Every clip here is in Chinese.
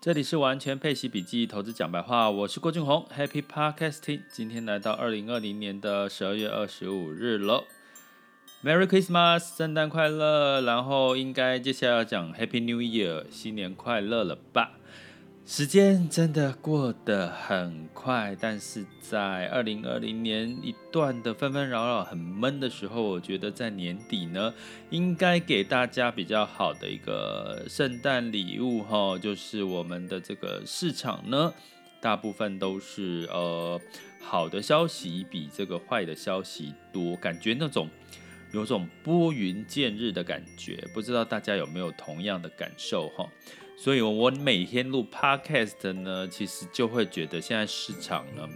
这里是完全配息笔记投资讲白话，我是郭俊宏，Happy Podcasting。今天来到二零二零年的十二月二十五日了，Merry Christmas，圣诞快乐。然后应该接下来要讲 Happy New Year，新年快乐了吧？时间真的过得很快，但是在二零二零年一段的纷纷扰扰、很闷的时候，我觉得在年底呢，应该给大家比较好的一个圣诞礼物哈，就是我们的这个市场呢，大部分都是呃好的消息比这个坏的消息多，感觉那种有种拨云见日的感觉，不知道大家有没有同样的感受哈？所以，我每天录 podcast 呢，其实就会觉得现在市场呢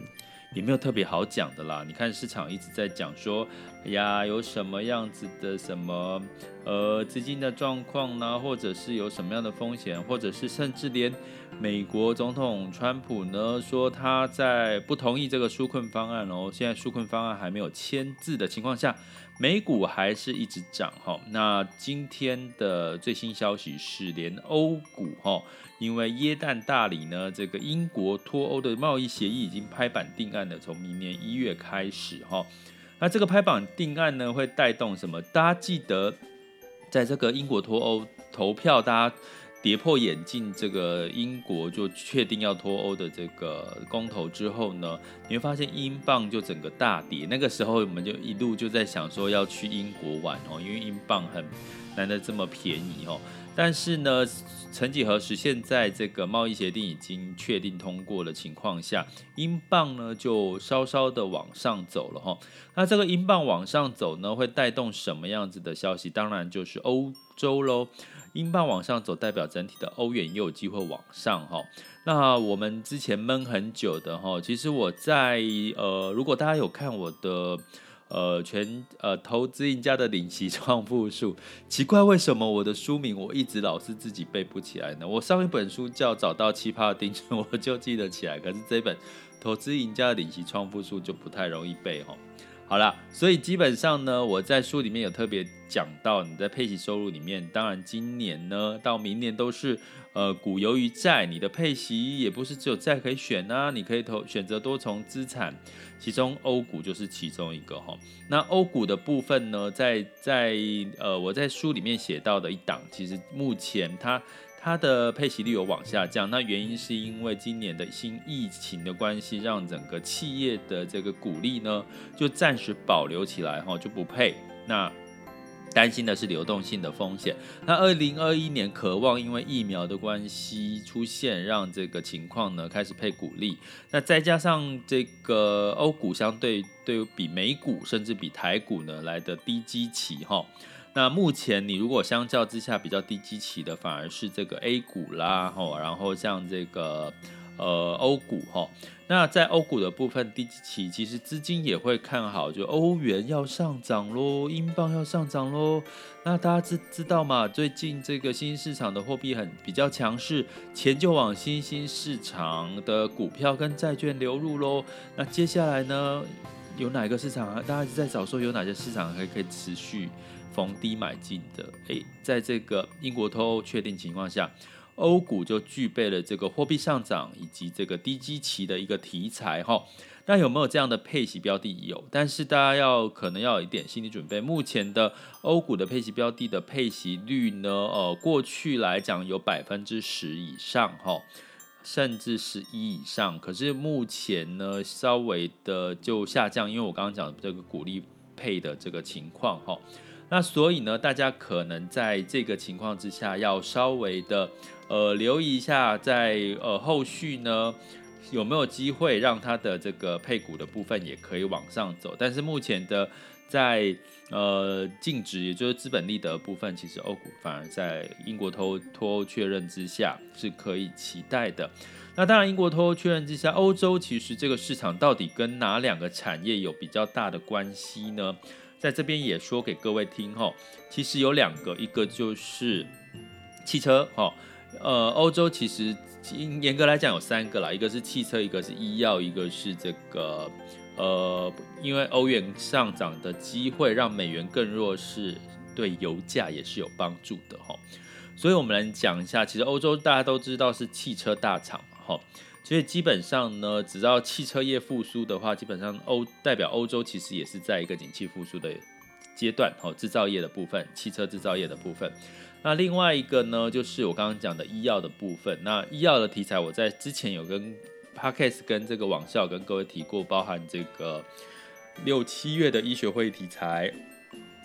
也没有特别好讲的啦。你看市场一直在讲说，呀，有什么样子的什么呃资金的状况呢，或者是有什么样的风险，或者是甚至连美国总统川普呢说他在不同意这个纾困方案哦，现在纾困方案还没有签字的情况下。美股还是一直涨哈，那今天的最新消息是，连欧股哈，因为耶诞大礼呢，这个英国脱欧的贸易协议已经拍板定案了，从明年一月开始哈，那这个拍板定案呢，会带动什么？大家记得，在这个英国脱欧投票，大家。跌破眼镜，这个英国就确定要脱欧的这个公投之后呢，你会发现英镑就整个大跌。那个时候我们就一路就在想说要去英国玩哦，因为英镑很难得这么便宜哦。但是呢，曾几何时，现在这个贸易协定已经确定通过的情况下，英镑呢就稍稍的往上走了哈。那这个英镑往上走呢，会带动什么样子的消息？当然就是欧洲喽。英镑往上走，代表整体的欧元也有机会往上哈。那我们之前闷很久的哈，其实我在呃，如果大家有看我的呃全呃投资赢家的领息创富术，奇怪为什么我的书名我一直老是自己背不起来呢？我上一本书叫找到奇葩的定存，我就记得起来，可是这本投资赢家的领息创富术就不太容易背哦。好啦，所以基本上呢，我在书里面有特别讲到，你在配息收入里面，当然今年呢到明年都是呃股优于债，你的配息也不是只有债可以选啊，你可以投选择多重资产，其中欧股就是其中一个哈。那欧股的部分呢，在在呃我在书里面写到的一档，其实目前它。它的配息率有往下降，那原因是因为今年的新疫情的关系，让整个企业的这个股利呢就暂时保留起来哈，就不配。那担心的是流动性的风险。那二零二一年渴望因为疫苗的关系出现，让这个情况呢开始配股利。那再加上这个欧股相对对比美股甚至比台股呢来的低基期哈。那目前你如果相较之下比较低基期的，反而是这个 A 股啦，吼，然后像这个呃欧股哈。那在欧股的部分低基期，其实资金也会看好，就欧元要上涨喽，英镑要上涨喽。那大家知知道吗？最近这个新兴市场的货币很比较强势，钱就往新兴市场的股票跟债券流入喽。那接下来呢，有哪个市场啊？大家一直在找说有哪些市场还可以持续。逢低买进的，诶，在这个英国脱欧确定情况下，欧股就具备了这个货币上涨以及这个低基期的一个题材哈。那有没有这样的配息标的？有，但是大家要可能要有一点心理准备。目前的欧股的配息标的的配息率呢，呃，过去来讲有百分之十以上哈，甚至十一以上。可是目前呢，稍微的就下降，因为我刚刚讲的这个股利配的这个情况哈。那所以呢，大家可能在这个情况之下，要稍微的呃留意一下在，呃后续呢有没有机会让它的这个配股的部分也可以往上走。但是目前的在呃净值，也就是资本利得部分，其实欧股反而在英国脱脱欧确认之下是可以期待的。那当然，英国脱欧确认之下，欧洲其实这个市场到底跟哪两个产业有比较大的关系呢？在这边也说给各位听哈，其实有两个，一个就是汽车哈，呃，欧洲其实严格来讲有三个啦，一个是汽车，一个是医药，一个是这个呃，因为欧元上涨的机会让美元更弱势，对油价也是有帮助的哈。所以我们来讲一下，其实欧洲大家都知道是汽车大厂哈，所以基本上呢，只要汽车业复苏的话，基本上欧代表欧洲其实也是在一个景气复苏的阶段哦，制造业的部分，汽车制造业的部分。那另外一个呢，就是我刚刚讲的医药的部分。那医药的题材，我在之前有跟 Podcast 跟这个网校跟各位提过，包含这个六七月的医学会题材。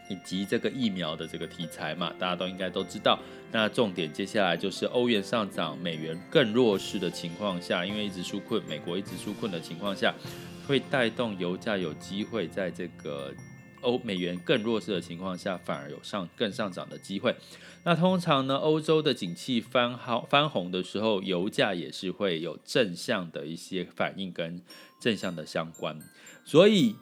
以及这个疫苗的这个题材嘛，大家都应该都知道。那重点接下来就是欧元上涨，美元更弱势的情况下，因为一直纾困，美国一直纾困的情况下，会带动油价有机会在这个欧美元更弱势的情况下，反而有上更上涨的机会。那通常呢，欧洲的景气翻好翻红的时候，油价也是会有正向的一些反应跟正向的相关，所以。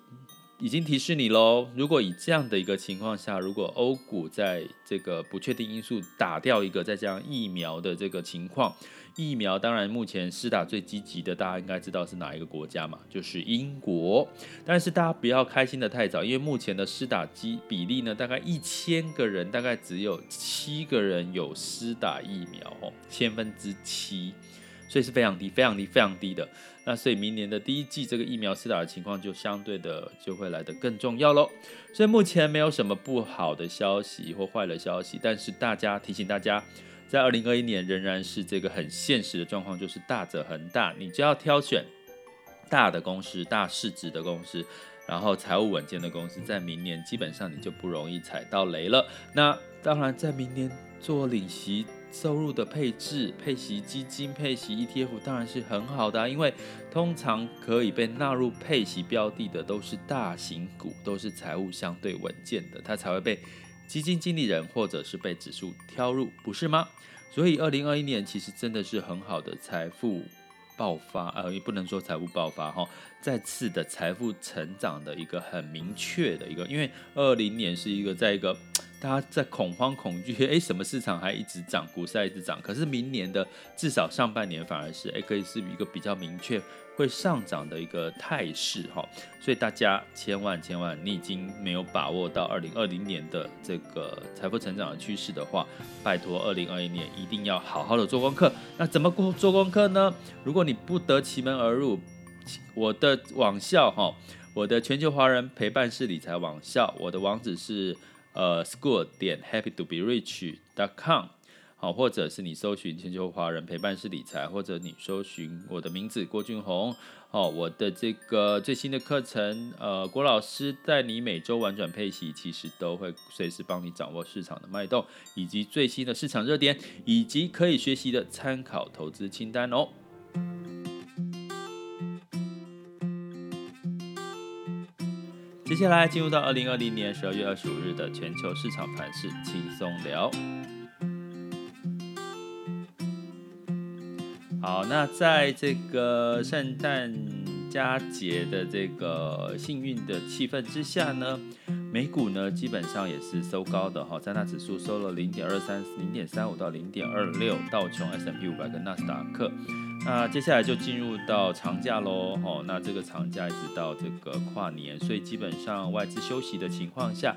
已经提示你喽，如果以这样的一个情况下，如果欧股在这个不确定因素打掉一个，再加上疫苗的这个情况，疫苗当然目前施打最积极的，大家应该知道是哪一个国家嘛，就是英国。但是大家不要开心得太早，因为目前的施打机比例呢，大概一千个人大概只有七个人有施打疫苗哦，千分之七。所以是非常低、非常低、非常低的。那所以明年的第一季这个疫苗施打的情况就相对的就会来得更重要喽。所以目前没有什么不好的消息或坏的消息，但是大家提醒大家，在二零二一年仍然是这个很现实的状况，就是大者恒大，你就要挑选大的公司、大市值的公司，然后财务稳健的公司，在明年基本上你就不容易踩到雷了。那当然，在明年做领息。收入的配置、配息基金、配息 ETF 当然是很好的啊，因为通常可以被纳入配息标的的都是大型股，都是财务相对稳健的，它才会被基金经理人或者是被指数挑入，不是吗？所以二零二一年其实真的是很好的财富爆发，呃，也不能说财富爆发哈，再次的财富成长的一个很明确的一个，因为二零年是一个在一个。大家在恐慌恐惧，诶，什么市场还一直涨，股市还一直涨，可是明年的至少上半年反而是，诶，可以是一个比较明确会上涨的一个态势哈。所以大家千万千万，你已经没有把握到二零二零年的这个财富成长的趋势的话，拜托二零二一年一定要好好的做功课。那怎么做功课呢？如果你不得其门而入，我的网校哈，我的全球华人陪伴式理财网校，我的网址是。呃，school 点 happy to be rich dot com，好，或者是你搜寻全球华人陪伴式理财，或者你搜寻我的名字郭俊宏，哦，我的这个最新的课程，呃，郭老师带你每周玩转配息，其实都会随时帮你掌握市场的脉动，以及最新的市场热点，以及可以学习的参考投资清单哦。接下来进入到二零二零年十二月二十五日的全球市场盘势轻松聊。好，那在这个圣诞佳节的这个幸运的气氛之下呢，美股呢基本上也是收高的哈，三大指数收了零点二三、零点三五到零点二六，道琼、S M P 五百跟纳斯达克。那接下来就进入到长假喽，吼，那这个长假一直到这个跨年，所以基本上外资休息的情况下，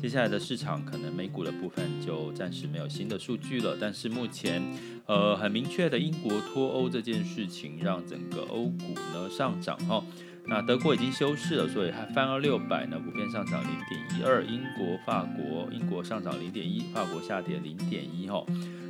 接下来的市场可能美股的部分就暂时没有新的数据了。但是目前，呃，很明确的英国脱欧这件事情，让整个欧股呢上涨，哈。那德国已经休市了，所以还翻了六百呢，普遍上涨零点一二。英国、法国，英国上涨零点一，法国下跌零点一，哈。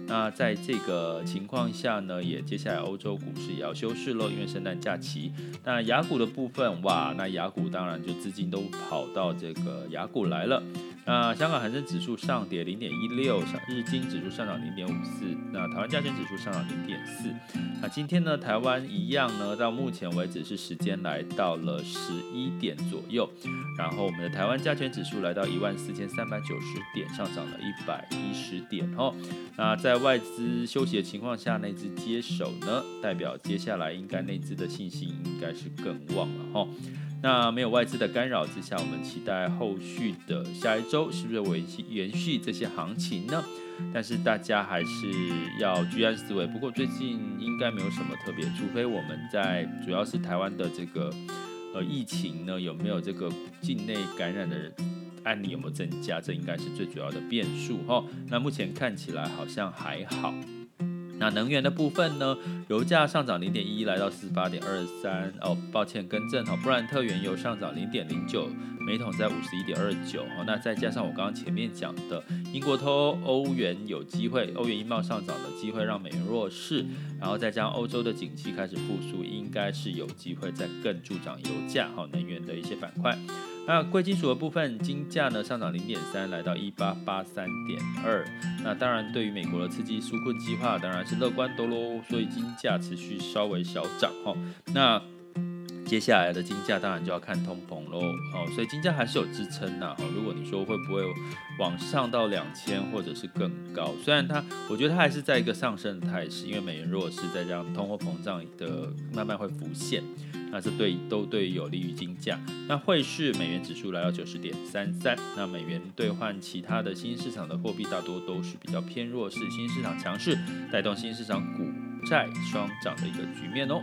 那在这个情况下呢，也接下来欧洲股市也要休市喽，因为圣诞假期。那雅股的部分，哇，那雅股当然就资金都跑到这个雅股来了。那香港恒生指数上跌零点一六，上日经指数上涨零点五四，那台湾加权指数上涨零点四。那今天呢，台湾一样呢，到目前为止是时间来到了十一点左右，然后我们的台湾加权指数来到一万四千三百九十点，上涨了一百一十点哦。那在外资休息的情况下，内资接手呢，代表接下来应该内资的信心应该是更旺了哈。那没有外资的干扰之下，我们期待后续的下一周是不是维系延续这些行情呢？但是大家还是要居安思危。不过最近应该没有什么特别，除非我们在主要是台湾的这个呃疫情呢，有没有这个境内感染的人？安妮有没有增加，这应该是最主要的变数哈。那目前看起来好像还好。那能源的部分呢？油价上涨零点一，来到四十八点二三。哦，抱歉，更正哈，布兰特原油上涨零点零九，每桶在五十一点二九。哦，那再加上我刚刚前面讲的，英国脱欧，欧元有机会，欧元英镑上涨的机会让美元弱势，然后再加上欧洲的景气开始复苏，应该是有机会再更助长油价和能源的一些板块。那贵金属的部分，金价呢上涨零点三，来到一八八三点二。那当然，对于美国的刺激纾困计划，当然是乐观多喽，所以金价持续稍微小涨哈。那接下来的金价当然就要看通膨喽，哦，所以金价还是有支撑呐。哦，如果你说会不会往上到两千或者是更高，虽然它，我觉得它还是在一个上升的态势，因为美元弱势，再加上通货膨胀的慢慢会浮现。那这对都对有利于金价。那汇市美元指数来到九十点三三。那美元兑换其他的新市场的货币大多都是比较偏弱势，新市场强势带动新市场股债双涨的一个局面哦。